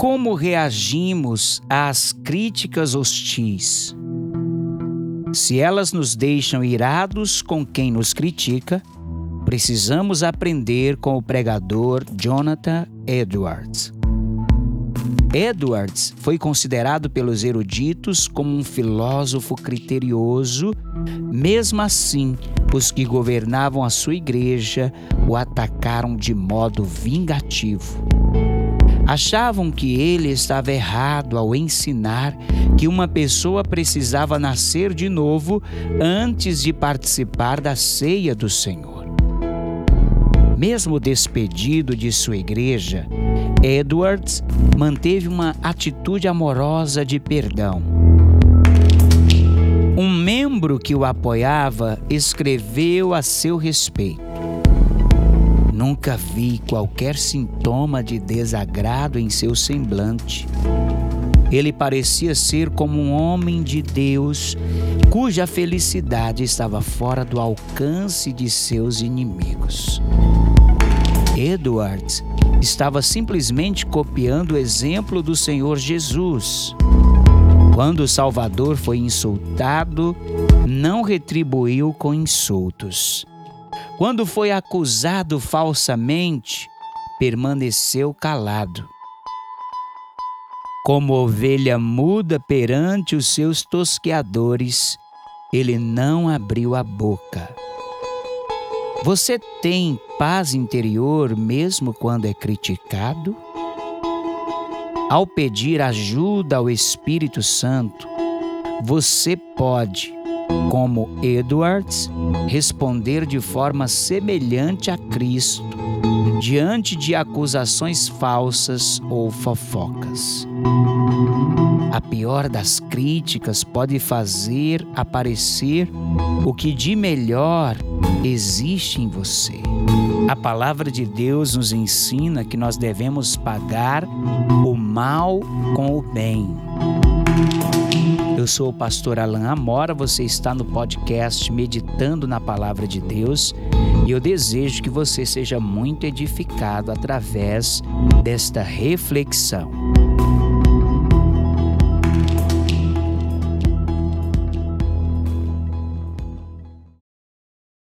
Como reagimos às críticas hostis? Se elas nos deixam irados com quem nos critica, precisamos aprender com o pregador Jonathan Edwards. Edwards foi considerado pelos eruditos como um filósofo criterioso, mesmo assim, os que governavam a sua igreja o atacaram de modo vingativo. Achavam que ele estava errado ao ensinar que uma pessoa precisava nascer de novo antes de participar da ceia do Senhor. Mesmo despedido de sua igreja, Edwards manteve uma atitude amorosa de perdão. Um membro que o apoiava escreveu a seu respeito. Nunca vi qualquer sintoma de desagrado em seu semblante. Ele parecia ser como um homem de Deus cuja felicidade estava fora do alcance de seus inimigos. Edwards estava simplesmente copiando o exemplo do Senhor Jesus. Quando o Salvador foi insultado, não retribuiu com insultos. Quando foi acusado falsamente, permaneceu calado. Como ovelha muda perante os seus tosqueadores, ele não abriu a boca. Você tem paz interior mesmo quando é criticado? Ao pedir ajuda ao Espírito Santo, você pode, como Edwards, responder de forma semelhante a Cristo diante de acusações falsas ou fofocas. A pior das críticas pode fazer aparecer o que de melhor existe em você. A palavra de Deus nos ensina que nós devemos pagar o mal com o bem. Sou o pastor Alain Amora, você está no podcast Meditando na Palavra de Deus e eu desejo que você seja muito edificado através desta reflexão.